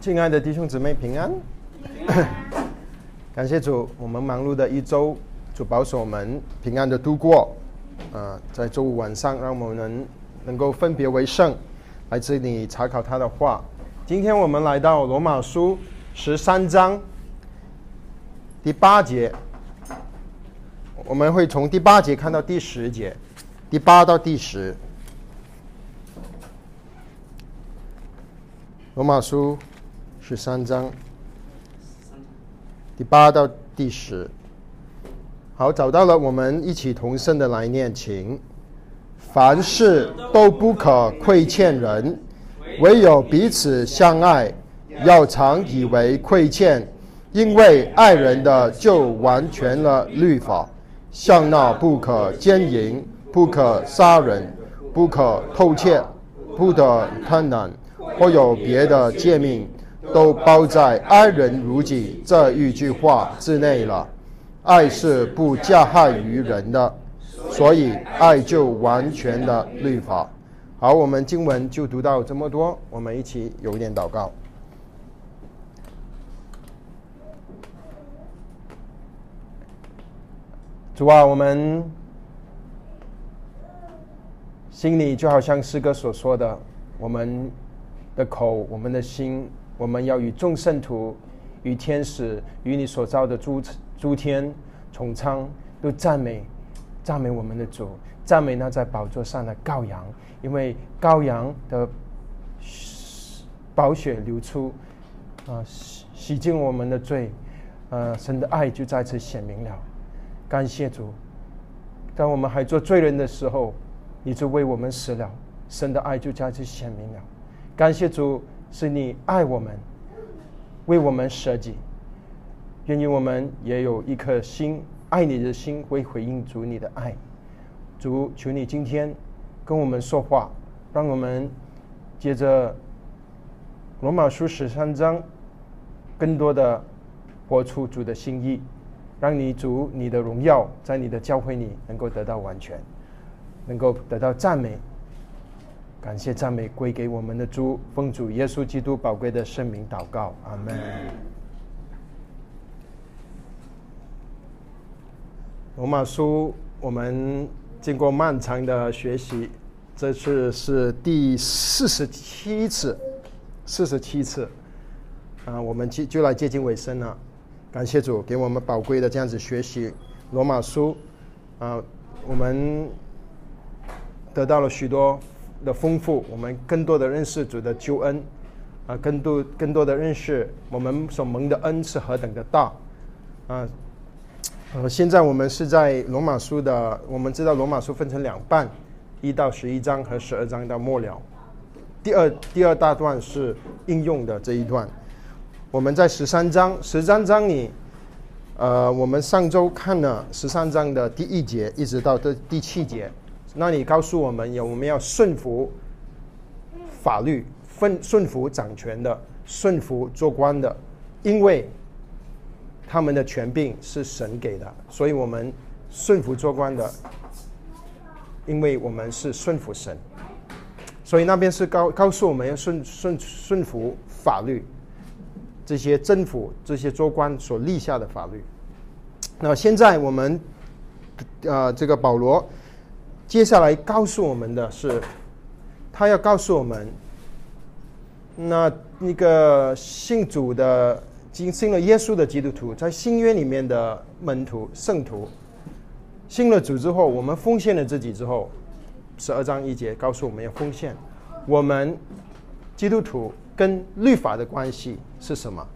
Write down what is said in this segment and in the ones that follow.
亲爱的弟兄姊妹平安，感谢主，我们忙碌的一周，主保守我们平安的度过。啊，在周五晚上，让我们能能够分别为圣，来这里查考他的话。今天我们来到罗马书十三章第八节，我们会从第八节看到第十节，第八到第十。罗马书十三章第八到第十，好，找到了，我们一起同声的来念，请。凡事都不可亏欠人，唯有彼此相爱，要常以为亏欠，因为爱人的就完全了律法，像那不可奸淫、不可杀人、不可偷窃、不得贪婪。或有别的诫命，都包在“爱人如己”这一句话之内了。爱是不加害于人的，所以爱就完全的律法。好，我们经文就读到这么多，我们一起有一点祷告。主啊，我们心里就好像诗歌所说的，我们。的口，我们的心，我们要与众圣徒、与天使、与你所造的诸诸天、穹苍都赞美、赞美我们的主，赞美那在宝座上的羔羊，因为羔羊的宝血流出，啊，洗洗净我们的罪，呃，神的爱就在此显明了。感谢主，当我们还做罪人的时候，你就为我们死了，神的爱就在此显明了。感谢主，是你爱我们，为我们舍己，愿意我们也有一颗心爱你的心，会回应主你的爱。主，求你今天跟我们说话，让我们接着罗马书十三章，更多的活出主的心意，让你主你的荣耀在你的教会里能够得到完全，能够得到赞美。感谢赞美归给我们的主，奉主耶稣基督宝贵的圣名祷告，阿门。罗马书，我们经过漫长的学习，这次是第四十七次，四十七次，啊，我们就就来接近尾声了。感谢主给我们宝贵的这样子学习罗马书，啊，我们得到了许多。的丰富，我们更多的认识主的救恩，啊，更多更多的认识我们所蒙的恩是何等的大，啊，呃，现在我们是在罗马书的，我们知道罗马书分成两半，一到十一章和十二章到末了，第二第二大段是应用的这一段，我们在十三章十三章里，呃，我们上周看了十三章的第一节，一直到这第七节。那你告诉我们，有我们要顺服法律，顺顺服掌权的，顺服做官的，因为他们的权柄是神给的，所以我们顺服做官的，因为我们是顺服神，所以那边是告告诉我们要顺顺顺服法律，这些政府这些做官所立下的法律。那现在我们，呃，这个保罗。接下来告诉我们的是，他要告诉我们，那那个信主的、经信了耶稣的基督徒，在新约里面的门徒、圣徒，信了主之后，我们奉献了自己之后，十二章一节告诉我们要奉献。我们基督徒跟律法的关系是什么？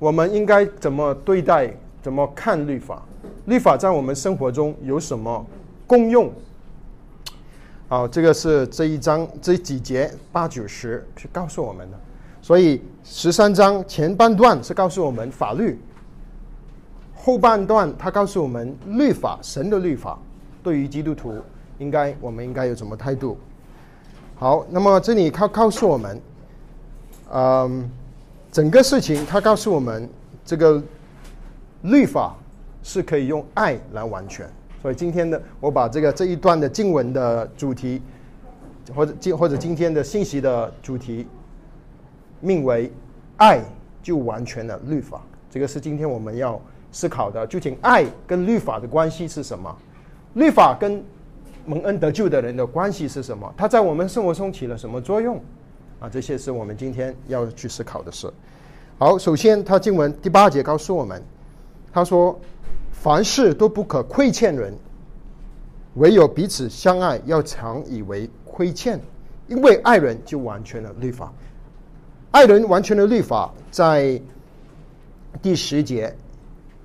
我们应该怎么对待、怎么看律法？律法在我们生活中有什么？公用，好，这个是这一章这几节八九十是告诉我们的，所以十三章前半段是告诉我们法律，后半段他告诉我们律法，神的律法对于基督徒应该我们应该有什么态度？好，那么这里他告诉我们，嗯，整个事情他告诉我们，这个律法是可以用爱来完全。所以今天的我把这个这一段的经文的主题，或者今或者今天的信息的主题，命为爱就完全了律法。这个是今天我们要思考的，究竟爱跟律法的关系是什么？律法跟蒙恩得救的人的关系是什么？它在我们生活中起了什么作用？啊，这些是我们今天要去思考的事。好，首先，他经文第八节告诉我们，他说：“凡事都不可亏欠人，唯有彼此相爱，要常以为亏欠，因为爱人就完全了律法。爱人完全的律法，在第十节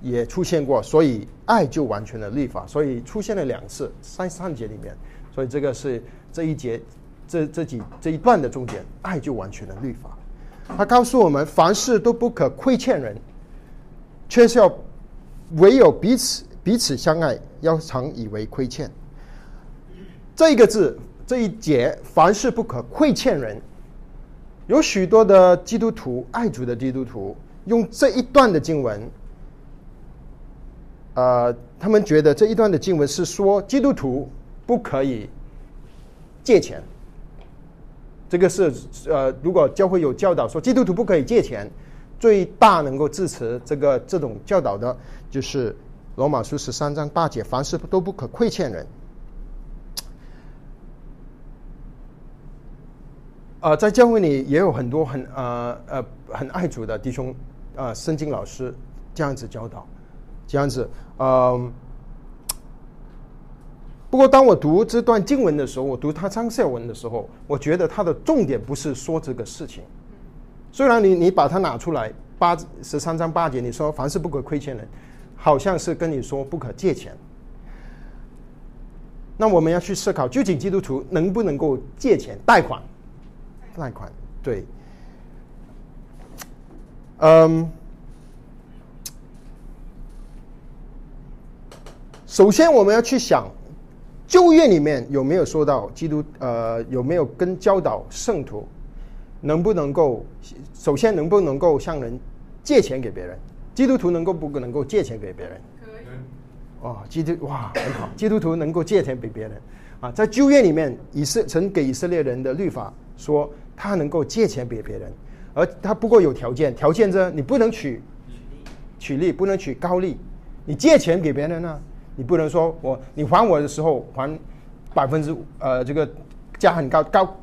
也出现过，所以爱就完全了律法，所以出现了两次，三三节里面，所以这个是这一节。”这这几这一段的重点，爱就完全的律法。他告诉我们，凡事都不可亏欠人，却是要唯有彼此彼此相爱，要常以为亏欠。这一个字，这一节，凡事不可亏欠人。有许多的基督徒，爱主的基督徒，用这一段的经文，呃，他们觉得这一段的经文是说，基督徒不可以借钱。这个是呃，如果教会有教导说基督徒不可以借钱，最大能够支持这个这种教导的，就是罗马书十三章八节，凡事都不可亏欠人。呃，在教会里也有很多很呃呃很爱主的弟兄啊，圣经老师这样子教导，这样子嗯。不过，当我读这段经文的时候，我读他张孝文的时候，我觉得他的重点不是说这个事情。虽然你你把它拿出来八十三章八节，你说凡事不可亏欠人，好像是跟你说不可借钱。那我们要去思考，究竟基督徒能不能够借钱贷款？贷款对，嗯，首先我们要去想。旧约里面有没有说到基督？呃，有没有跟教导圣徒，能不能够首先能不能够向人借钱给别人？基督徒能够不能够借钱给别人？可以。哦，基督哇很好，基督徒能够借钱给别人啊，在旧约里面，以色曾给以色列人的律法说，他能够借钱给别人，而他不过有条件，条件着你不能取取利，不能取高利，你借钱给别人呢？你不能说我你还我的时候还百分之呃这个加很高高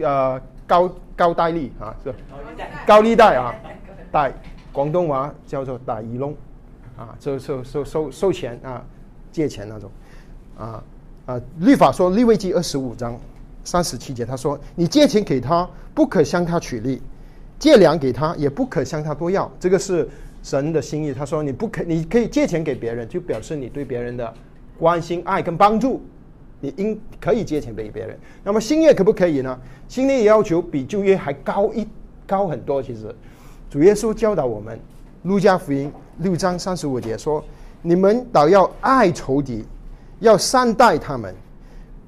呃高高贷利啊是高利贷啊 贷广东话叫做打一弄啊收收收收收钱啊借钱那种啊啊律法说利未记二十五章三十七节他说你借钱给他不可向他取利借粮给他也不可向他多要这个是。神的心意，他说：“你不可，你可以借钱给别人，就表示你对别人的关心、爱跟帮助。你应可以借钱给别人。那么新约可不可以呢？新约要求比旧约还高一高很多。其实，主耶稣教导我们，《路加福音》六章三十五节说：‘你们倒要爱仇敌，要善待他们，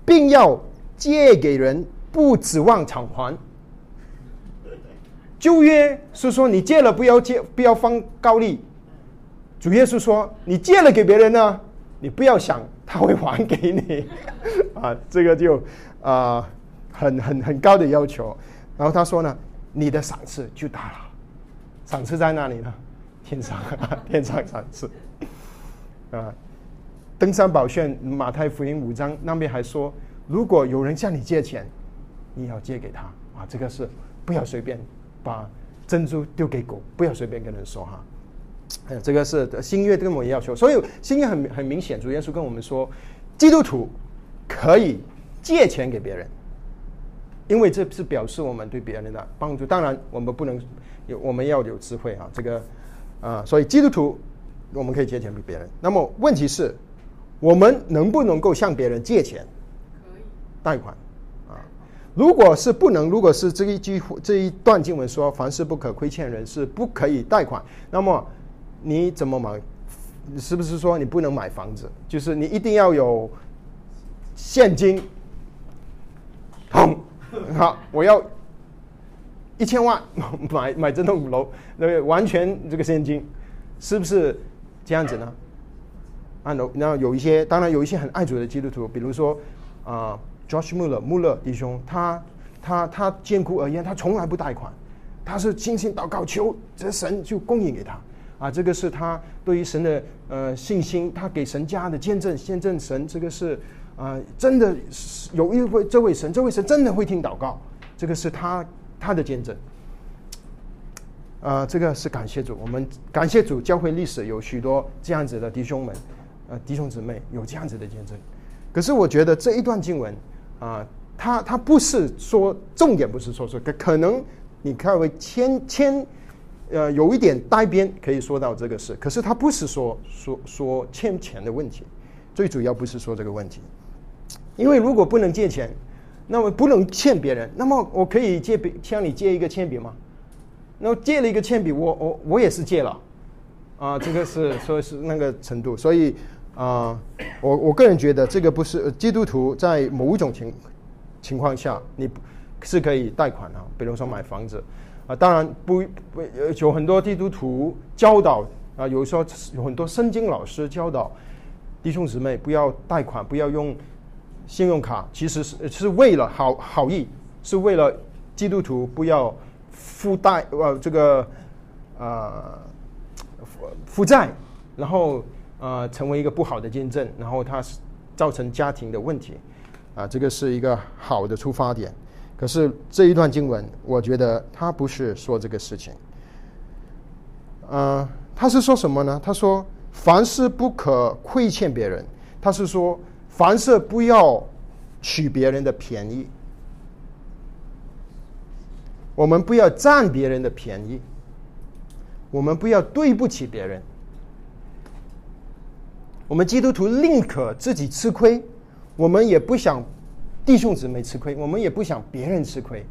并要借给人，不指望偿还。’”旧约是说你借了不要借，不要放高利。主耶稣说你借了给别人呢，你不要想他会还给你，啊，这个就啊很很很高的要求。然后他说呢，你的赏赐就大了，赏赐在哪里呢？天上，天上赏赐。啊，登山宝训马太福音五章那边还说，如果有人向你借钱，你要借给他啊，这个是不要随便。把珍珠丢给狗，不要随便跟人说哈。哎，这个是新约跟我们要求，所以新约很很明显，主耶稣跟我们说，基督徒可以借钱给别人，因为这是表示我们对别人的帮助。当然，我们不能有，我们要有智慧啊。这个啊，所以基督徒我们可以借钱给别人。那么问题是，我们能不能够向别人借钱？可以贷款啊。如果是不能，如果是这一句这一段经文说凡事不可亏欠人，是不可以贷款，那么你怎么买？是不是说你不能买房子？就是你一定要有现金。好，好我要一千万买买这栋楼，那个完全这个现金，是不是这样子呢？啊，那有一些，当然有一些很爱主的基督徒，比如说啊。Josh Muller，穆勒弟兄，他他他艰苦而言，他从来不贷款，他是精心祷告，求这神就供应给他啊。这个是他对于神的呃信心，他给神家的见证，见证神这个是啊，真的有一位这位神，这位神真的会听祷告，这个是他他的见证。啊，这个是感谢主，我们感谢主，教会历史有许多这样子的弟兄们，呃，弟兄姊妹有这样子的见证。可是我觉得这一段经文啊，它它不是说重点，不是说说可可能你看为牵牵，呃，有一点带边可以说到这个事，可是他不是说说说欠钱的问题，最主要不是说这个问题，因为如果不能借钱，那么不能欠别人，那么我可以借笔向你借一个铅笔吗？那借了一个铅笔，我我我也是借了，啊，这个是说是那个程度，所以啊，我我个人觉得这个不是基督徒在某种情情况下，你是可以贷款啊，比如说买房子。啊，当然不不有很多基督徒教导啊，有时候有很多圣经老师教导弟兄姊妹不要贷款，不要用信用卡，其实是是为了好好意，是为了基督徒不要。负贷呃这个呃负负债，然后呃成为一个不好的见证，然后它是造成家庭的问题，啊，这个是一个好的出发点。可是这一段经文，我觉得他不是说这个事情。呃，他是说什么呢？他说凡事不可亏欠别人，他是说凡事不要取别人的便宜。我们不要占别人的便宜，我们不要对不起别人。我们基督徒宁可自己吃亏，我们也不想弟兄姊妹吃亏，我们也不想别人吃亏。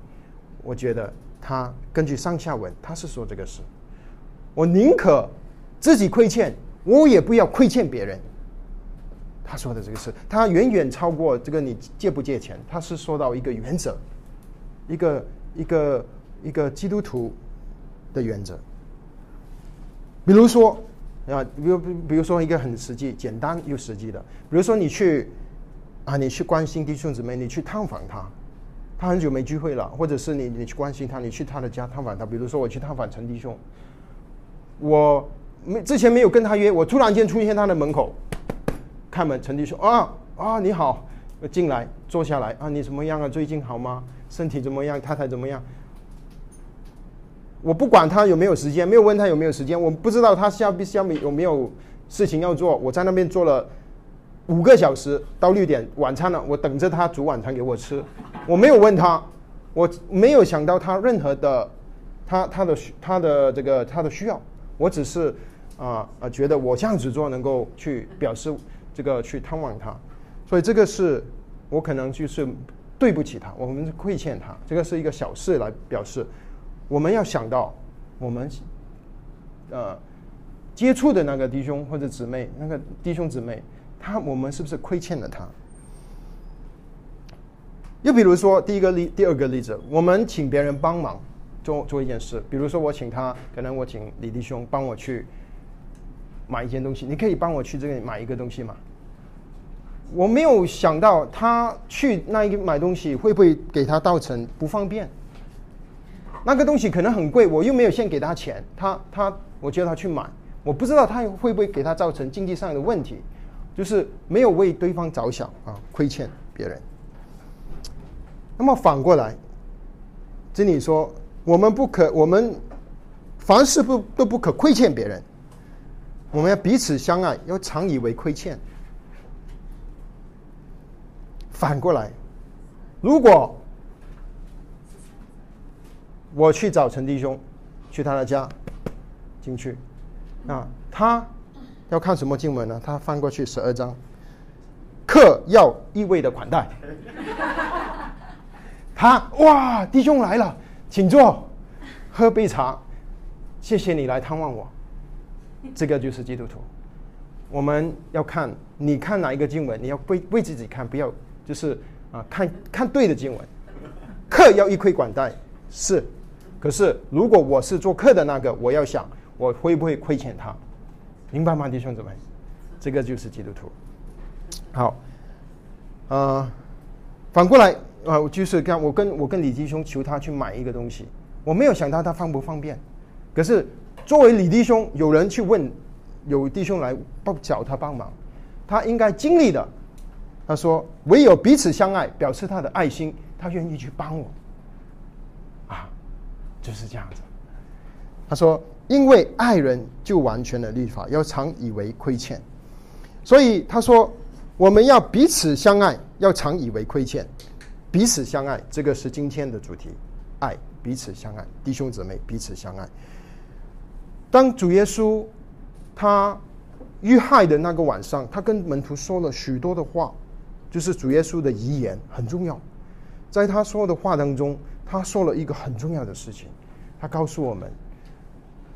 我觉得他根据上下文，他是说这个事。我宁可自己亏欠，我也不要亏欠别人。他说的这个事，他远远超过这个你借不借钱，他是说到一个原则，一个。一个一个基督徒的原则，比如说啊，比如比如说一个很实际、简单又实际的，比如说你去啊，你去关心弟兄姊妹，你去探访他，他很久没聚会了，或者是你你去关心他，你去他的家探访他，比如说我去探访陈弟兄，我没之前没有跟他约，我突然间出现他的门口，开门，陈弟说啊啊你好，进来坐下来啊，你怎么样啊？最近好吗？身体怎么样？太太怎么样？我不管他有没有时间，没有问他有没有时间。我不知道他下下面有没有事情要做。我在那边做了五个小时，到六点晚餐了，我等着他煮晚餐给我吃。我没有问他，我没有想到他任何的他他的他的这个他的需要。我只是啊啊觉得我这样子做能够去表示这个去探望他，所以这个是我可能就是。对不起他，我们亏欠他，这个是一个小事来表示。我们要想到，我们呃接触的那个弟兄或者姊妹，那个弟兄姊妹，他我们是不是亏欠了他？又比如说，第一个例，第二个例子，我们请别人帮忙做做一件事，比如说我请他，可能我请李弟兄帮我去买一件东西，你可以帮我去这里买一个东西吗？我没有想到他去那一个买东西会不会给他造成不方便。那个东西可能很贵，我又没有先给他钱，他他我叫他去买，我不知道他会不会给他造成经济上的问题，就是没有为对方着想啊，亏欠别人。那么反过来，这里说我们不可，我们凡事不都不可亏欠别人，我们要彼此相爱，要常以为亏欠。反过来，如果我去找陈弟兄，去他的家进去，啊，他要看什么经文呢？他翻过去十二章，客要意味的款待。他哇，弟兄来了，请坐，喝杯茶，谢谢你来探望我。这个就是基督徒。我们要看，你看哪一个经文，你要为为自己看，不要。就是啊，看看对的经文，客要一窥管带是，可是如果我是做客的那个，我要想我会不会亏欠他，明白吗，弟兄姊妹？这个就是基督徒。好，呃，反过来啊，就是刚我跟我跟李弟兄求他去买一个东西我没有想到他方不方便。可是作为李弟兄，有人去问，有弟兄来帮找他帮忙，他应该经历的。他说：“唯有彼此相爱，表示他的爱心，他愿意去帮我。”啊，就是这样子。他说：“因为爱人就完全的律法，要常以为亏欠。”所以他说：“我们要彼此相爱，要常以为亏欠。彼此相爱，这个是今天的主题。爱，彼此相爱，弟兄姊妹彼此相爱。当主耶稣他遇害的那个晚上，他跟门徒说了许多的话。”就是主耶稣的遗言很重要，在他说的话当中，他说了一个很重要的事情，他告诉我们：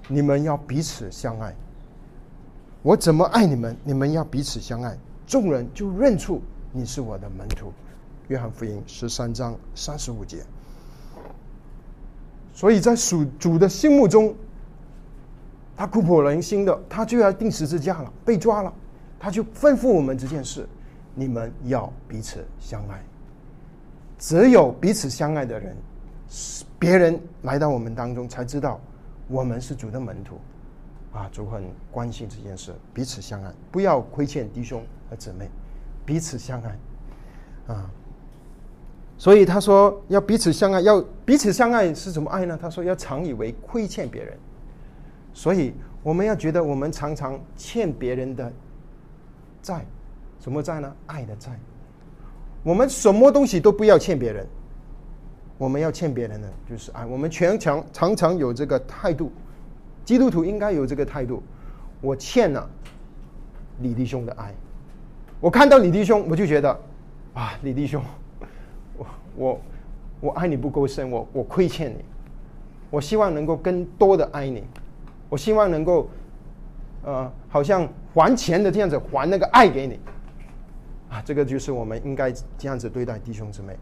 你们要彼此相爱。我怎么爱你们，你们要彼此相爱，众人就认出你是我的门徒。约翰福音十三章三十五节。所以在属主的心目中，他苦破人心的，他就要钉十字架了，被抓了，他就吩咐我们这件事。你们要彼此相爱，只有彼此相爱的人，别人来到我们当中才知道我们是主的门徒，啊，主很关心这件事，彼此相爱，不要亏欠弟兄和姊妹，彼此相爱，啊，所以他说要彼此相爱，要彼此相爱是怎么爱呢？他说要常以为亏欠别人，所以我们要觉得我们常常欠别人的债。什么债呢？爱的债。我们什么东西都不要欠别人，我们要欠别人的就是爱。我们全常常常有这个态度，基督徒应该有这个态度。我欠了李弟兄的爱，我看到李弟兄，我就觉得啊，李弟兄，我我 我爱你不够深，我我亏欠你。我希望能够更多的爱你，我希望能够呃，好像还钱的这样子还那个爱给你。啊，这个就是我们应该这样子对待弟兄姊妹，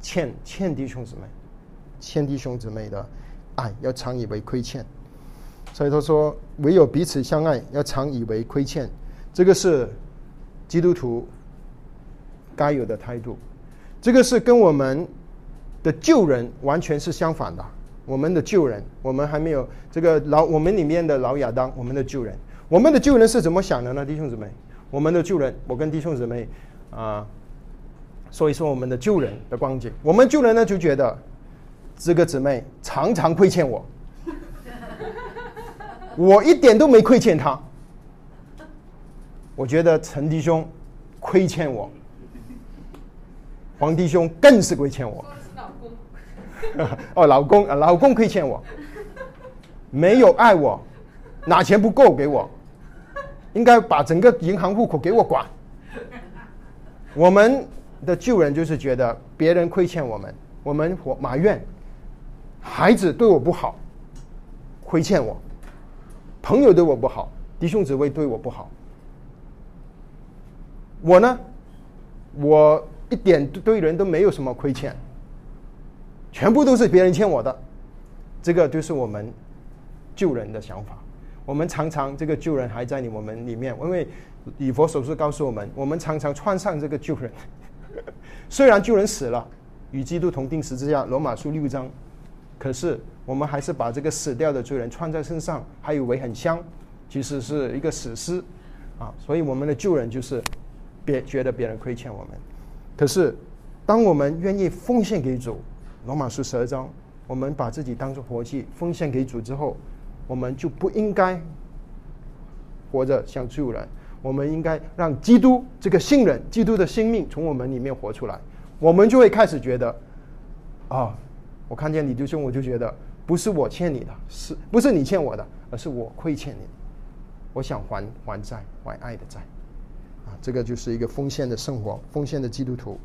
欠欠弟兄姊妹，欠弟兄姊妹的爱要常以为亏欠。所以他说，唯有彼此相爱，要常以为亏欠。这个是基督徒该有的态度。这个是跟我们的旧人完全是相反的。我们的旧人，我们还没有这个老我们里面的老亚当，我们的旧人，我们的旧人是怎么想的呢？弟兄姊妹？我们的旧人，我跟弟兄姊妹啊说一说我们的旧人的光景。我们旧人呢就觉得这个姊妹常常亏欠我，我一点都没亏欠他。我觉得陈弟兄亏欠我，黄弟兄更是亏欠我。哦，老公，老公亏欠我，没有爱我，拿钱不够给我。应该把整个银行户口给我管。我们的旧人就是觉得别人亏欠我们，我们我埋怨孩子对我不好，亏欠我；朋友对我不好，弟兄姊妹对我不好。我呢，我一点对人都没有什么亏欠，全部都是别人欠我的。这个就是我们救人的想法。我们常常这个救人还在你我们里面，因为以佛手术告诉我们，我们常常穿上这个救人。虽然救人死了，与基督同钉十字架，罗马书六章，可是我们还是把这个死掉的罪人穿在身上，还以为很香，其实是一个死尸啊！所以我们的救人就是别觉得别人亏欠我们。可是当我们愿意奉献给主，罗马书十二章，我们把自己当做活祭奉献给主之后。我们就不应该活着像旧人，我们应该让基督这个新人、基督的生命从我们里面活出来。我们就会开始觉得，啊，我看见李弟兄，我就觉得不是我欠你的，是不是你欠我的，而是我亏欠你。我想还还债，还爱的债。啊，这个就是一个奉献的生活，奉献的基督徒。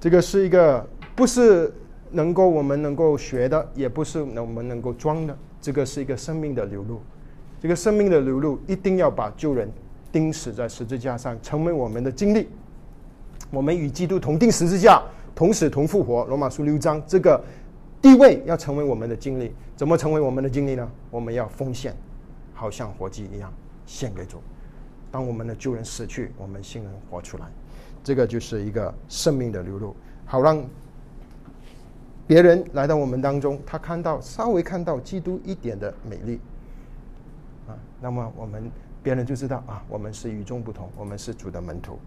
这个是一个不是能够我们能够学的，也不是我们能够装的。这个是一个生命的流露，这个生命的流露一定要把旧人钉死在十字架上，成为我们的经历。我们与基督同钉十字架，同死同复活。罗马书六章，这个地位要成为我们的经历。怎么成为我们的经历呢？我们要奉献，好像活祭一样献给主。当我们的旧人死去，我们新人活出来。这个就是一个生命的流露，好让别人来到我们当中，他看到稍微看到基督一点的美丽，啊，那么我们别人就知道啊，我们是与众不同，我们是主的门徒。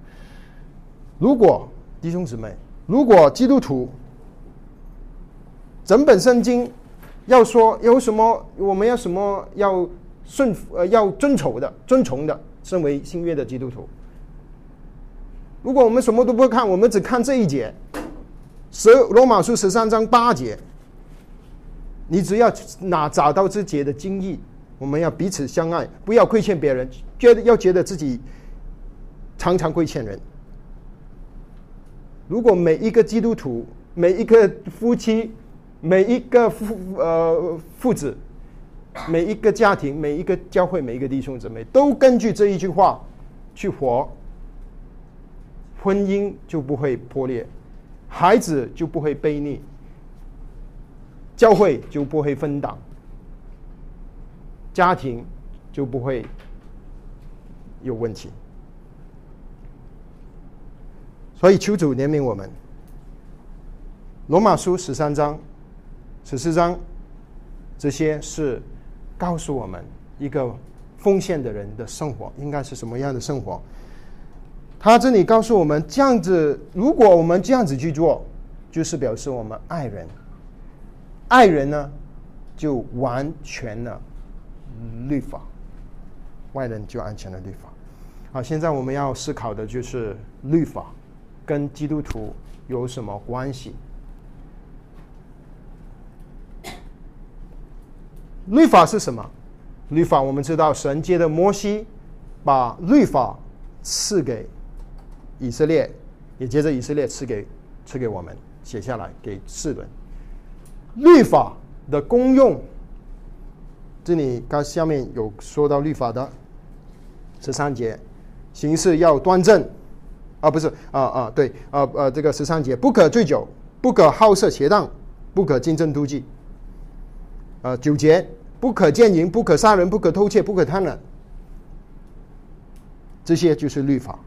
如果弟兄姊妹，如果基督徒整本圣经要说有什么，我们要什么要顺呃要遵从的、遵从的，身为新约的基督徒，如果我们什么都不看，我们只看这一节。十罗马书十三章八节，你只要哪找到这节的经义，我们要彼此相爱，不要亏欠别人，觉得要觉得自己常常亏欠人。如果每一个基督徒、每一个夫妻、每一个父呃父子、每一个家庭、每一个教会、每一个弟兄姊妹都根据这一句话去活，婚姻就不会破裂。孩子就不会背逆，教会就不会分党，家庭就不会有问题。所以求主怜悯我们。罗马书十三章、十四章，这些是告诉我们一个奉献的人的生活应该是什么样的生活。他这里告诉我们，这样子，如果我们这样子去做，就是表示我们爱人。爱人呢，就完全了律法；外人就安全了律法。好，现在我们要思考的就是律法跟基督徒有什么关系？律法是什么？律法我们知道，神借的摩西把律法赐给。以色列也接着以色列赐给赐给我们写下来给世人律法的功用。这里刚下面有说到律法的十三节，行事要端正啊，不是啊啊对啊啊这个十三节不可醉酒，不可好色邪荡，不可竞争妒忌。啊九节不可奸淫，不可杀人，不可偷窃，不可贪婪。这些就是律法。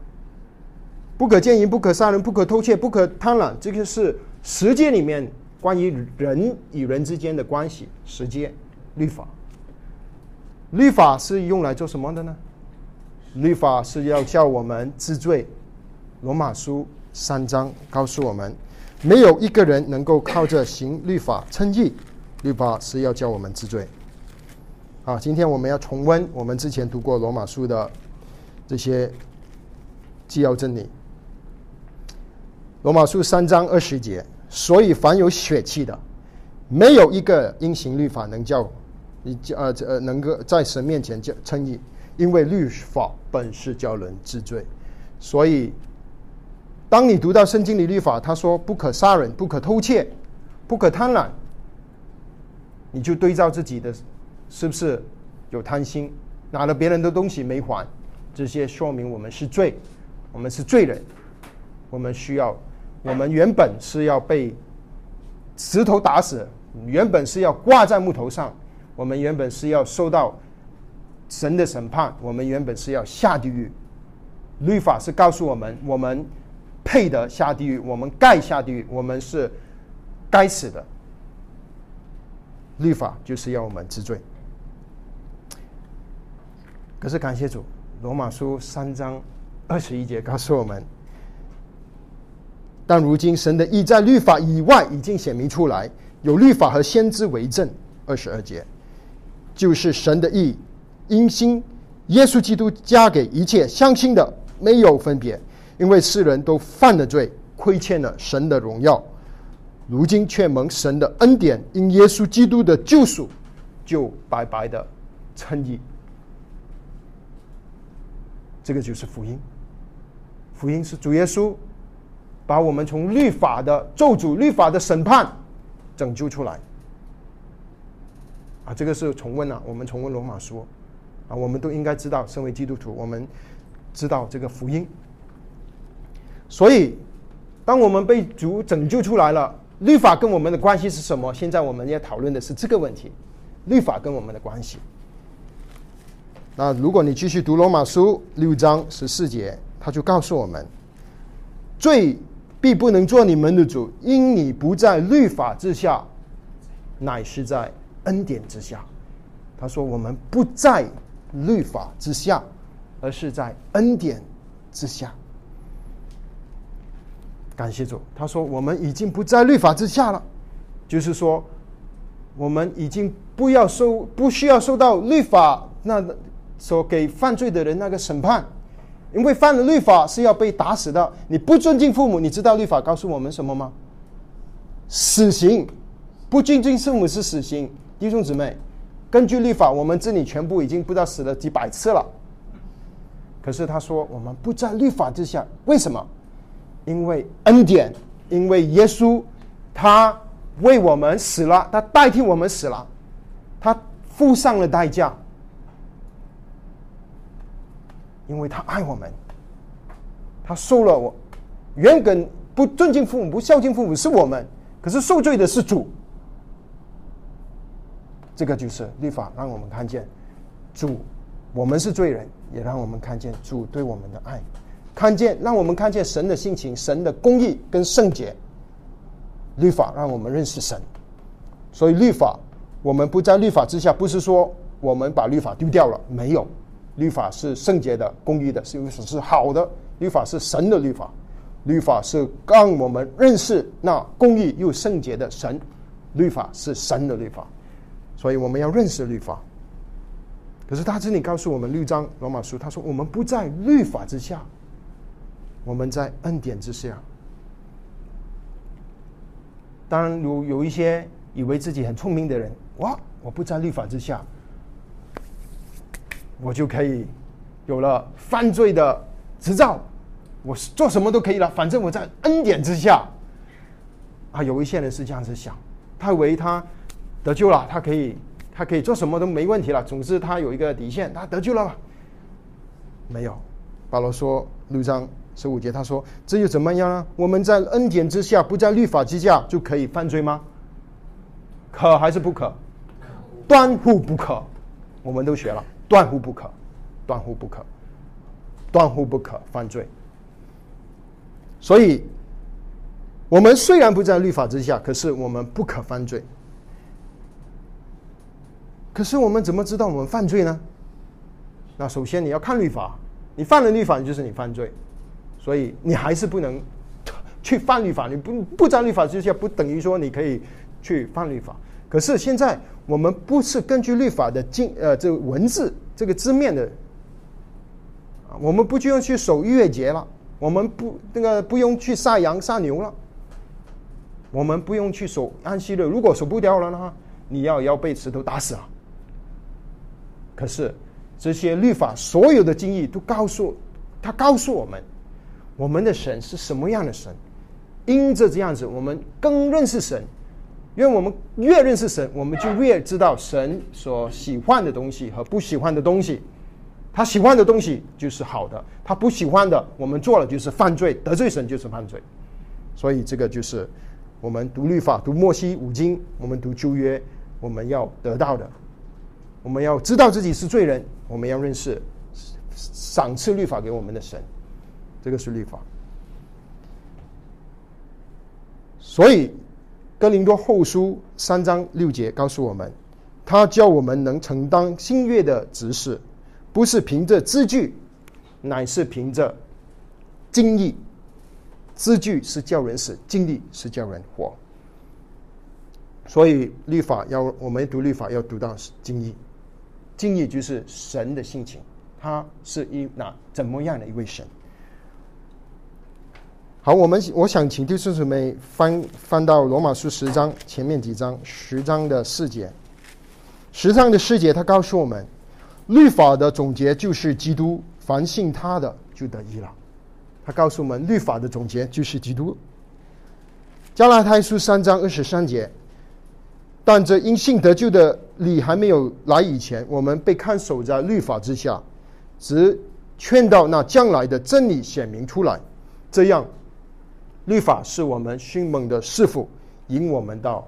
不可奸淫，不可杀人，不可偷窃，不可贪婪，这个是十诫里面关于人与人之间的关系。十诫律法，律法是用来做什么的呢？律法是要叫我们治罪。罗马书三章告诉我们，没有一个人能够靠着行律法称义。律法是要叫我们治罪。啊，今天我们要重温我们之前读过罗马书的这些纪要真理。罗马书三章二十节，所以凡有血气的，没有一个因行律法能叫你呃呃能够在神面前叫称义，因为律法本是叫人治罪。所以，当你读到圣经里律法，他说不可杀人，不可偷窃，不可贪婪，你就对照自己的，是不是有贪心，拿了别人的东西没还，这些说明我们是罪，我们是罪人，我们需要。我们原本是要被石头打死，原本是要挂在木头上，我们原本是要受到神的审判，我们原本是要下地狱。律法是告诉我们，我们配得下地狱，我们该下地狱，我们是该死的。律法就是要我们知罪。可是感谢主，罗马书三章二十一节告诉我们。但如今，神的意在律法以外已经显明出来，有律法和先知为证。二十二节，就是神的意，因心耶稣基督加给一切相信的没有分别，因为世人都犯了罪，亏欠了神的荣耀，如今却蒙神的恩典，因耶稣基督的救赎，就白白的称义。这个就是福音，福音是主耶稣。把我们从律法的咒诅、律法的审判拯救出来啊！这个是重温啊，我们重温罗马书啊，我们都应该知道，身为基督徒，我们知道这个福音。所以，当我们被主拯救出来了，律法跟我们的关系是什么？现在我们要讨论的是这个问题：律法跟我们的关系。那如果你继续读罗马书六章十四节，他就告诉我们，最必不能做你们的主，因你不在律法之下，乃是在恩典之下。他说：“我们不在律法之下，而是在恩典之下。”感谢主。他说：“我们已经不在律法之下了，就是说，我们已经不要受，不需要受到律法那所给犯罪的人那个审判。”因为犯了律法是要被打死的。你不尊敬父母，你知道律法告诉我们什么吗？死刑。不尊敬父母是死刑。弟兄姊妹，根据律法，我们这里全部已经不知道死了几百次了。可是他说我们不在律法之下，为什么？因为恩典，因为耶稣他为我们死了，他代替我们死了，他付上了代价。因为他爱我们，他受了我原本不尊敬父母、不孝敬父母是我们，可是受罪的是主。这个就是律法让我们看见主，我们是罪人，也让我们看见主对我们的爱，看见让我们看见神的性情、神的公义跟圣洁。律法让我们认识神，所以律法我们不在律法之下，不是说我们把律法丢掉了，没有。律法是圣洁的、公义的，是律法是好的。律法是神的律法，律法是让我们认识那公义又圣洁的神。律法是神的律法，所以我们要认识律法。可是他这里告诉我们律章罗马书，他说我们不在律法之下，我们在恩典之下。当然，有有一些以为自己很聪明的人，哇，我不在律法之下。我就可以有了犯罪的执照，我做什么都可以了，反正我在恩典之下。啊，有一些人是这样子想，他以为他得救了，他可以他可以做什么都没问题了。总之，他有一个底线，他得救了。没有，保罗说六章十五节，他说这又怎么样呢？我们在恩典之下，不在律法之下，就可以犯罪吗？可还是不可？断乎不可。我们都学了。断乎不可，断乎不可，断乎不可犯罪。所以，我们虽然不在律法之下，可是我们不可犯罪。可是我们怎么知道我们犯罪呢？那首先你要看律法，你犯了律法，就是你犯罪。所以你还是不能 去犯律法。你不不在律法之下，不等于说你可以去犯律法。可是现在我们不是根据律法的经呃这个文字这个字面的啊，我们不就用去守逾越节了，我们不那个不用去杀羊杀牛了，我们不用去守安息日。如果守不掉了呢，你要要被石头打死啊。可是这些律法所有的经义都告诉他告诉我们，我们的神是什么样的神，因着这样子，我们更认识神。因为我们越认识神，我们就越知道神所喜欢的东西和不喜欢的东西。他喜欢的东西就是好的，他不喜欢的，我们做了就是犯罪，得罪神就是犯罪。所以这个就是我们读律法、读摩西五经，我们读旧约，我们要得到的。我们要知道自己是罪人，我们要认识赏赐律法给我们的神，这个是律法。所以。哥林多后书三章六节告诉我们，他叫我们能承担新约的指示，不是凭着字句，乃是凭着经义。字句是叫人死，经历是叫人活。所以律法要我们读律法要读到经义，经义就是神的性情，他是一那怎么样的一位神？好，我们我想请弟兄姊妹翻翻到罗马书十章前面几章，十章的四节。十章的四节，他告诉我们，律法的总结就是基督，凡信他的就得益了。他告诉我们，律法的总结就是基督。加拉太书三章二十三节，但这因信得救的理还没有来以前，我们被看守在律法之下，只劝到那将来的真理显明出来，这样。律法是我们迅猛的师傅，引我们到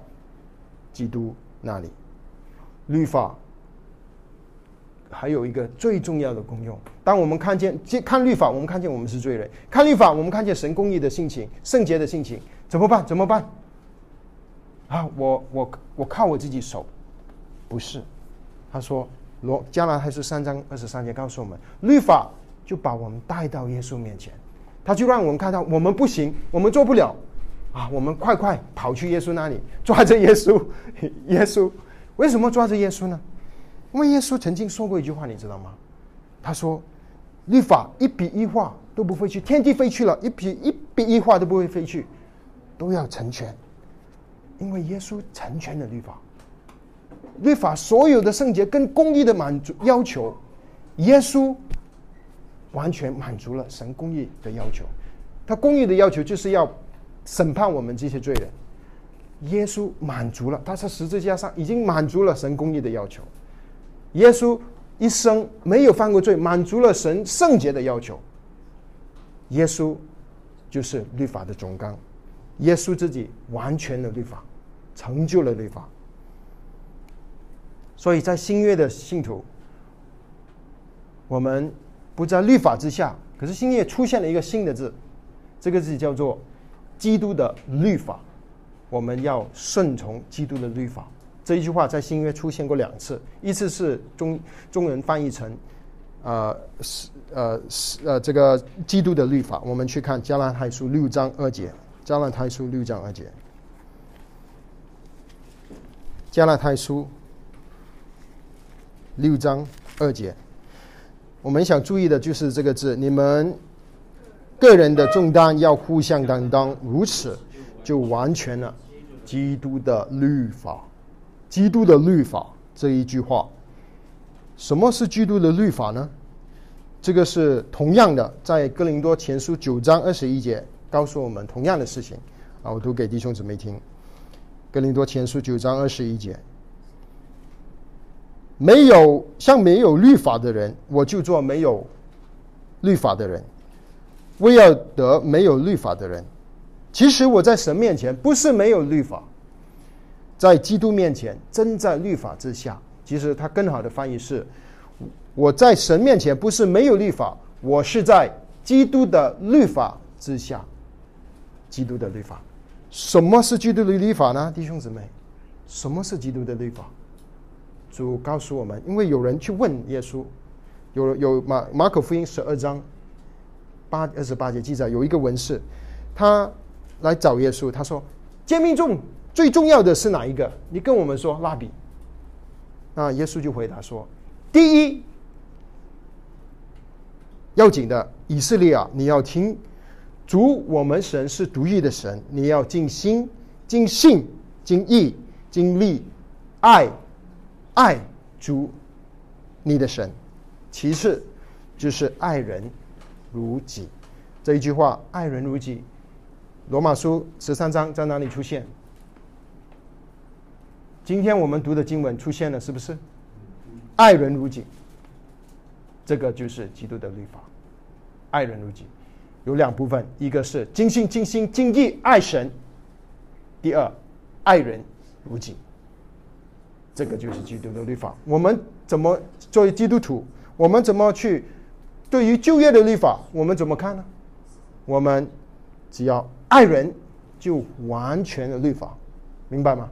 基督那里。律法还有一个最重要的功用。当我们看见看律法，我们看见我们是罪人；看律法，我们看见神公义的性情、圣洁的性情。怎么办？怎么办？啊，我我我靠我自己手，不是。他说，罗加拉还是三章二十三节告诉我们，律法就把我们带到耶稣面前，他就让我们看到我们不行，我们做不了。啊，我们快快跑去耶稣那里，抓着耶稣，耶稣为什么抓着耶稣呢？因为耶稣曾经说过一句话，你知道吗？他说：“律法一笔一画都不会去，天地飞去了，一笔一笔一画都不会飞去，都要成全。因为耶稣成全了律法，律法所有的圣洁跟公义的满足要求，耶稣完全满足了神公义的要求。他公义的要求就是要审判我们这些罪人，耶稣满足了，他在十字架上已经满足了神公义的要求。”耶稣一生没有犯过罪，满足了神圣洁的要求。耶稣就是律法的总纲，耶稣自己完全的律法，成就了律法。所以在新约的信徒，我们不在律法之下，可是新约出现了一个新的字，这个字叫做基督的律法，我们要顺从基督的律法。这一句话在新约出现过两次，一次是中中文翻译成，呃是呃是呃这个基督的律法。我们去看加拉太书六章二节，加拉太书六章二节，加拉太书六章二节。我们想注意的就是这个字，你们个人的重担要互相担当，如此就完全了基督的律法。基督的律法这一句话，什么是基督的律法呢？这个是同样的，在哥林多前书九章二十一节告诉我们同样的事情啊，我读给弟兄姊妹听。哥林多前书九章二十一节，没有像没有律法的人，我就做没有律法的人，为要得没有律法的人。其实我在神面前不是没有律法。在基督面前，真在律法之下。其实，它更好的翻译是：我在神面前不是没有律法，我是在基督的律法之下。基督的律法，什么是基督的律法呢？弟兄姊妹，什么是基督的律法？主告诉我们，因为有人去问耶稣，有有马马可福音十二章八二十八节记载，有一个文士，他来找耶稣，他说：“诫命中。”最重要的是哪一个？你跟我们说，蜡笔。那耶稣就回答说：“第一，要紧的，以色列啊，你要听，主我们神是独一的神，你要尽心、尽性、尽意、尽力爱爱主你的神。其次就是爱人如己。这一句话，爱人如己，罗马书十三章在哪里出现？”今天我们读的经文出现了，是不是？爱人如己，这个就是基督的律法。爱人如己有两部分，一个是尽心、尽心、尽意爱神；第二，爱人如己，这个就是基督的律法。我们怎么作为基督徒，我们怎么去对于就业的律法，我们怎么看呢？我们只要爱人，就完全的律法，明白吗？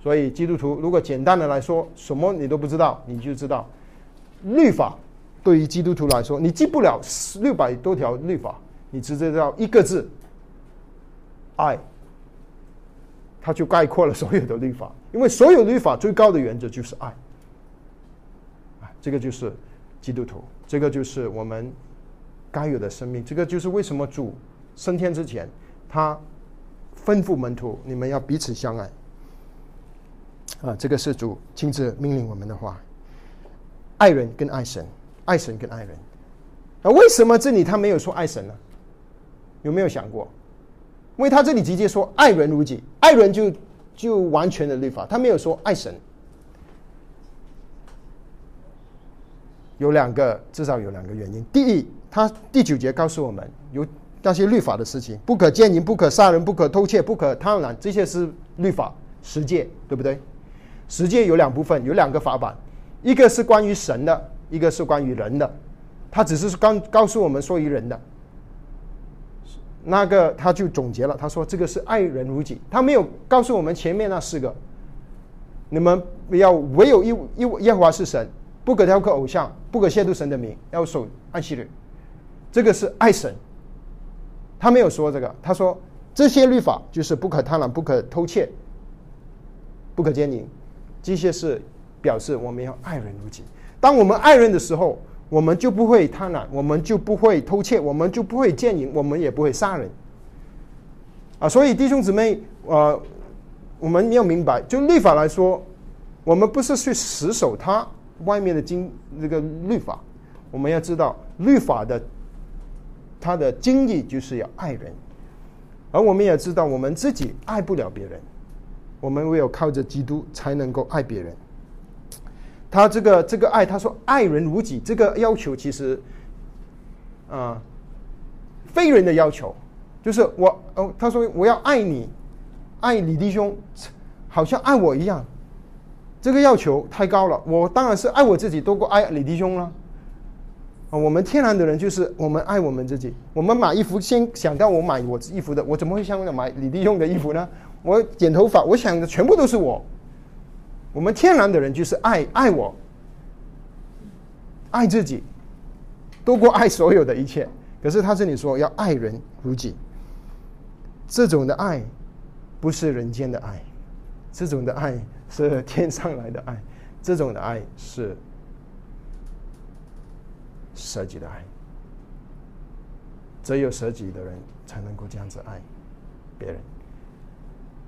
所以基督徒如果简单的来说，什么你都不知道，你就知道律法对于基督徒来说，你记不了六百多条律法，你只知道一个字“爱”，它就概括了所有的律法。因为所有律法最高的原则就是爱。啊，这个就是基督徒，这个就是我们该有的生命，这个就是为什么主升天之前，他吩咐门徒：你们要彼此相爱。啊，这个是主亲自命令我们的话。爱人跟爱神，爱神跟爱人。啊，为什么这里他没有说爱神呢？有没有想过？因为他这里直接说爱人如己，爱人就就完全的律法，他没有说爱神。有两个，至少有两个原因。第一，他第九节告诉我们，有那些律法的事情，不可奸淫，不可杀人，不可偷窃，不可贪婪，这些是律法十诫，对不对？十诫有两部分，有两个法版，一个是关于神的，一个是关于人的，他只是刚告诉我们说于人的。那个他就总结了，他说这个是爱人如己，他没有告诉我们前面那四个。你们要唯有一一耶和华是神，不可雕刻偶像，不可亵渎神的名，要守安息日。这个是爱神。他没有说这个，他说这些律法就是不可贪婪，不可偷窃，不可奸淫，这些是表示我们要爱人如己。当我们爱人的时候，我们就不会贪婪，我们就不会偷窃，我们就不会奸淫，我们也不会杀人。啊，所以弟兄姊妹，呃。我们要明白，就律法来说，我们不是去死守它外面的经这个律法，我们要知道律法的它的经义就是要爱人，而我们也知道我们自己爱不了别人，我们唯有靠着基督才能够爱别人。他这个这个爱，他说爱人如己，这个要求其实啊非人的要求，就是我哦，他说我要爱你。爱李弟兄，好像爱我一样，这个要求太高了。我当然是爱我自己多过爱李弟兄了。啊，我们天然的人就是我们爱我们自己。我们买衣服先想到我买我衣服的，我怎么会想着买李弟兄的衣服呢？我剪头发，我想的全部都是我。我们天然的人就是爱爱我，爱自己多过爱所有的一切。可是他这里说要爱人如己，这种的爱。不是人间的爱，这种的爱是天上来的爱，这种的爱是舍己的爱。只有舍己的人才能够这样子爱别人。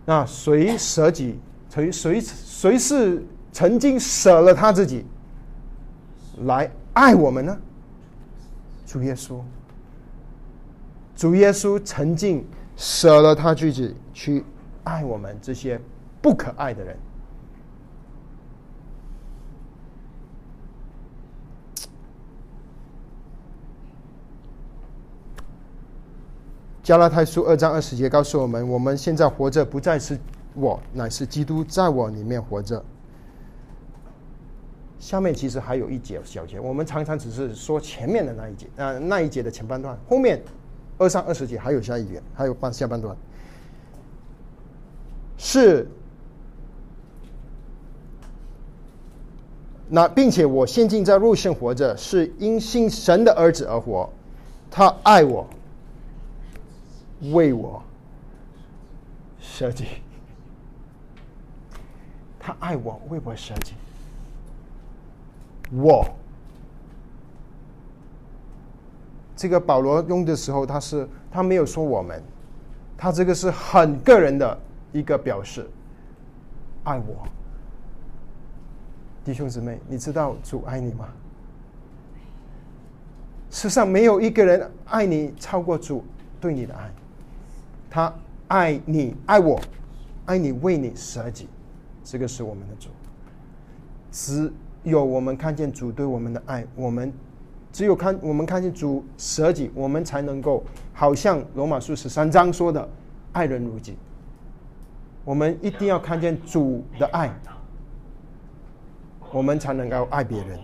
那谁舍己？谁谁谁是曾经舍了他自己来爱我们呢？主耶稣，主耶稣曾经舍了他自己去。爱我们这些不可爱的人。加拉太书二章二十节告诉我们：我们现在活着，不再是我，乃是基督在我里面活着。下面其实还有一节小节，我们常常只是说前面的那一节，啊，那一节的前半段，后面二三二十节还有下一节，还有半下半段。是，那并且我现今在肉身活着，是因信神的儿子而活。他爱我，为我设计。他爱我，为我设计。我这个保罗用的时候，他是他没有说我们，他这个是很个人的。一个表示爱我，弟兄姊妹，你知道主爱你吗？世上没有一个人爱你超过主对你的爱，他爱你，爱我，爱你，为你舍己，这个是我们的主。只有我们看见主对我们的爱，我们只有看我们看见主舍己，我们才能够好像罗马书十三章说的，爱人如己。我们一定要看见主的爱，我们才能够爱别人。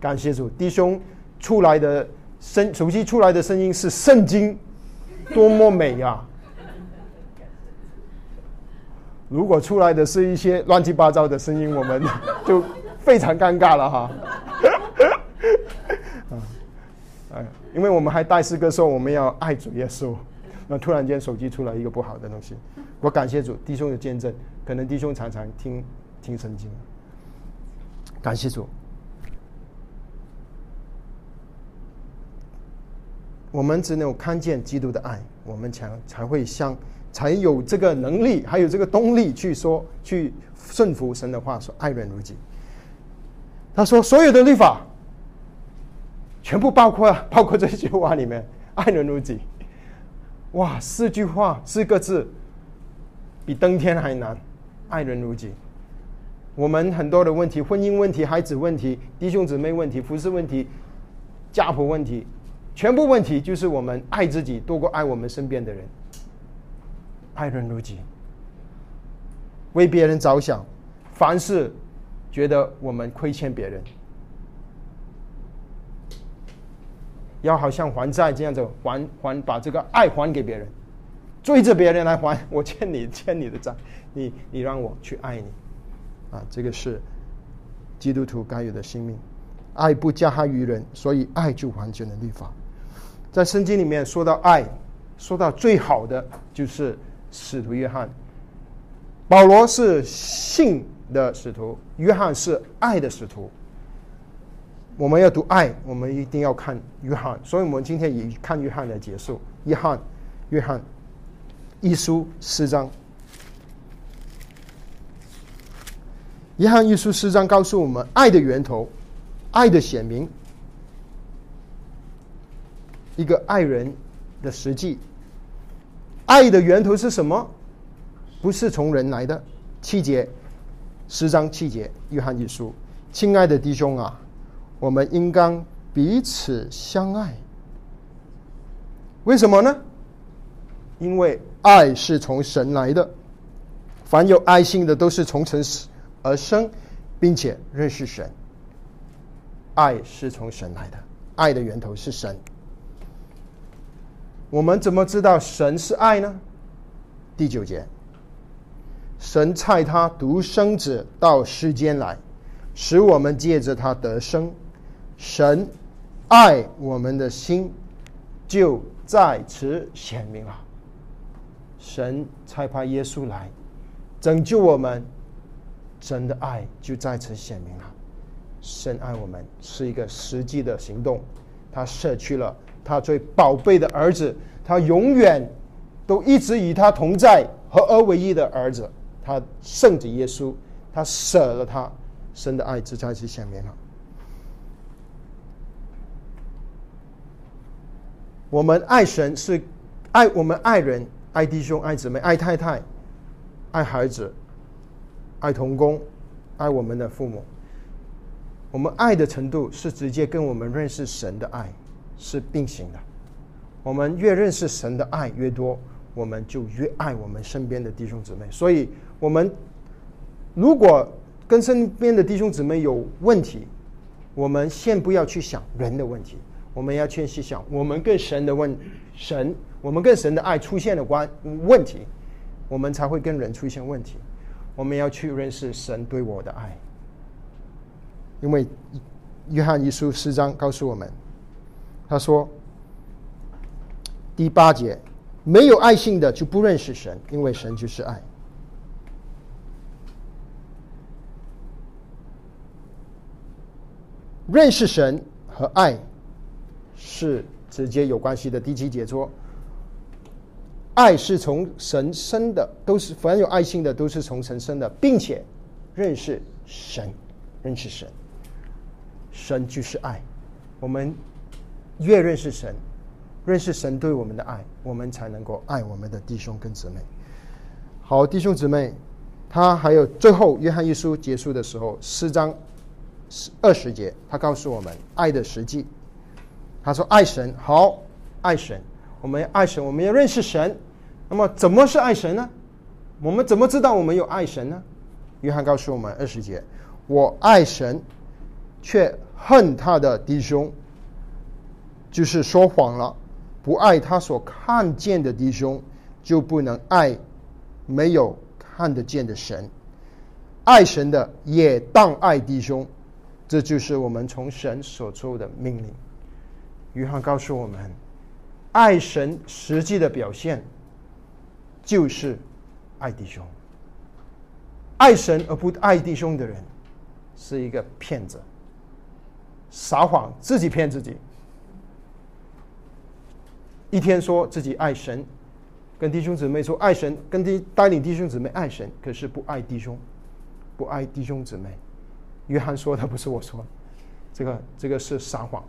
感谢主，弟兄出来的声，手机出来的声音是圣经，多么美呀！如果出来的是一些乱七八糟的声音，我们 就非常尴尬了哈。因为我们还带诗歌说我们要爱主耶稣，那突然间手机出来一个不好的东西，我感谢主弟兄的见证，可能弟兄常常听听圣经，感谢主，我们只有看见基督的爱，我们才才会像才有这个能力，还有这个动力去说去顺服神的话，说爱人如己。他说所有的律法。全部包括包括这句话里面，爱人如己。哇，四句话四个字，比登天还难。爱人如己。我们很多的问题，婚姻问题、孩子问题、弟兄姊妹问题、服饰问题、家婆问题，全部问题就是我们爱自己多过爱我们身边的人。爱人如己。为别人着想，凡事觉得我们亏欠别人，要好像还债这样子还还把这个爱还给别人，追着别人来还我欠你欠你的债，你你让我去爱你，啊，这个是基督徒该有的性命。爱不加害于人，所以爱就完全的律法。在圣经里面说到爱，说到最好的就是使徒约翰。保罗是信的使徒，约翰是爱的使徒。我们要读爱，我们一定要看约翰，所以我们今天以看约翰来结束。约翰，约翰一书四章。约翰一书四章告诉我们爱的源头。爱的显明，一个爱人的实际。爱的源头是什么？不是从人来的。七节，十章七节，约翰一书，亲爱的弟兄啊，我们应当彼此相爱。为什么呢？因为爱是从神来的，凡有爱心的都是从神而生，并且认识神。爱是从神来的，爱的源头是神。我们怎么知道神是爱呢？第九节，神差他独生子到世间来，使我们借着他得生。神爱我们的心就在此显明了。神差派耶稣来拯救我们，神的爱就在此显明了。深爱我们是一个实际的行动，他舍去了他最宝贝的儿子，他永远都一直与他同在，合而为一的儿子，他圣子耶稣，他舍了他，神的爱就在此显明了。我们爱神是爱我们爱人，爱弟兄，爱姊妹，爱太太，爱孩子，爱童工，爱我们的父母。我们爱的程度是直接跟我们认识神的爱是并行的。我们越认识神的爱越多，我们就越爱我们身边的弟兄姊妹。所以，我们如果跟身边的弟兄姊妹有问题，我们先不要去想人的问题，我们要先去想我们跟神的问神，我们跟神的爱出现了关问题，我们才会跟人出现问题。我们要去认识神对我的爱。因为约翰一书四章告诉我们，他说第八节，没有爱心的就不认识神，因为神就是爱。认识神和爱是直接有关系的。第七节说，爱是从神生的，都是凡有爱心的都是从神生的，并且认识神，认识神。神就是爱，我们越认识神，认识神对我们的爱，我们才能够爱我们的弟兄跟姊妹。好，弟兄姊妹，他还有最后约翰一书结束的时候，四章二十节，他告诉我们爱的实际。他说：“爱神，好爱神，我们爱神，我们要认识神。那么，怎么是爱神呢？我们怎么知道我们有爱神呢？”约翰告诉我们二十节：“我爱神，却。”恨他的弟兄，就是说谎了；不爱他所看见的弟兄，就不能爱没有看得见的神。爱神的也当爱弟兄，这就是我们从神所出的命令。约翰告诉我们，爱神实际的表现就是爱弟兄。爱神而不爱弟兄的人，是一个骗子。撒谎，自己骗自己。一天说自己爱神，跟弟兄姊妹说爱神，跟弟带领弟兄姊妹爱神，可是不爱弟兄，不爱弟兄姊妹。约翰说的不是我说，这个这个是撒谎，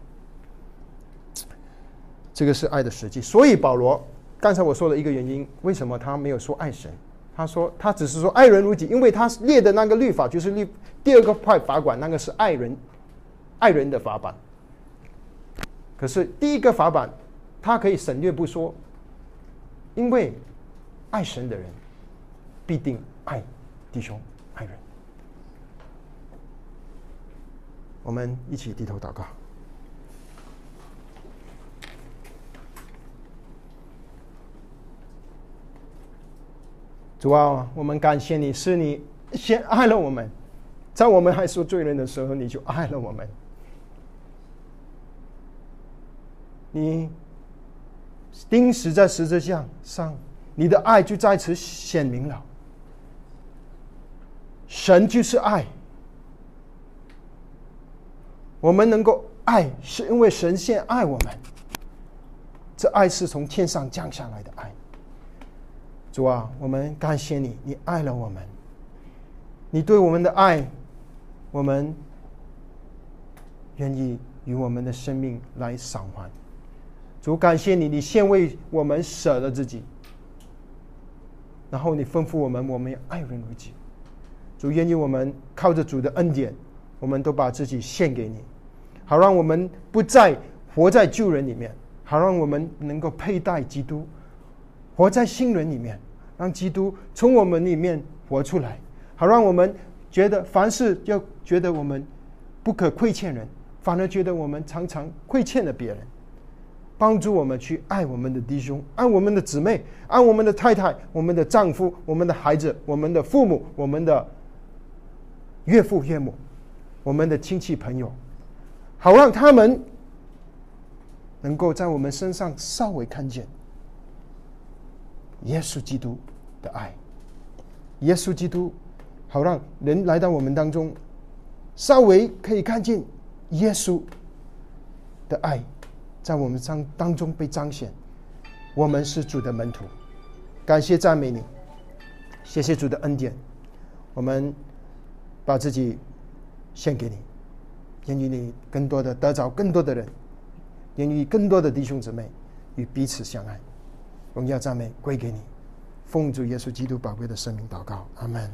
这个是爱的实际。所以保罗刚才我说的一个原因，为什么他没有说爱神？他说他只是说爱人如己，因为他列的那个律法就是律第二个派法管，那个是爱人。爱人的法版，可是第一个法版，他可以省略不说，因为爱神的人必定爱弟兄爱人。我们一起低头祷告。主啊，我们感谢你，是你先爱了我们，在我们还是罪人的时候，你就爱了我们。你钉死在十字架上，你的爱就在此显明了。神就是爱，我们能够爱，是因为神先爱我们。这爱是从天上降下来的爱。主啊，我们感谢你，你爱了我们，你对我们的爱，我们愿意与我们的生命来偿还。主，感谢你，你先为我们舍了自己，然后你吩咐我们，我们要爱人如己。主，愿意我们靠着主的恩典，我们都把自己献给你，好让我们不再活在旧人里面，好让我们能够佩戴基督，活在新人里面。让基督从我们里面活出来，好让我们觉得凡事要觉得我们不可亏欠人，反而觉得我们常常亏欠了别人。帮助我们去爱我们的弟兄，爱我们的姊妹，爱我们的太太、我们的丈夫、我们的孩子、我们的父母、我们的岳父岳母、我们的亲戚朋友，好让他们能够在我们身上稍微看见。耶稣基督的爱，耶稣基督，好让人来到我们当中，稍微可以看见耶稣的爱，在我们当当中被彰显。我们是主的门徒，感谢赞美你，谢谢主的恩典。我们把自己献给你，愿意你更多的得着更多的人，愿意更多的弟兄姊妹与彼此相爱。荣耀赞美归给你，奉主耶稣基督宝贵的生命祷告，阿门。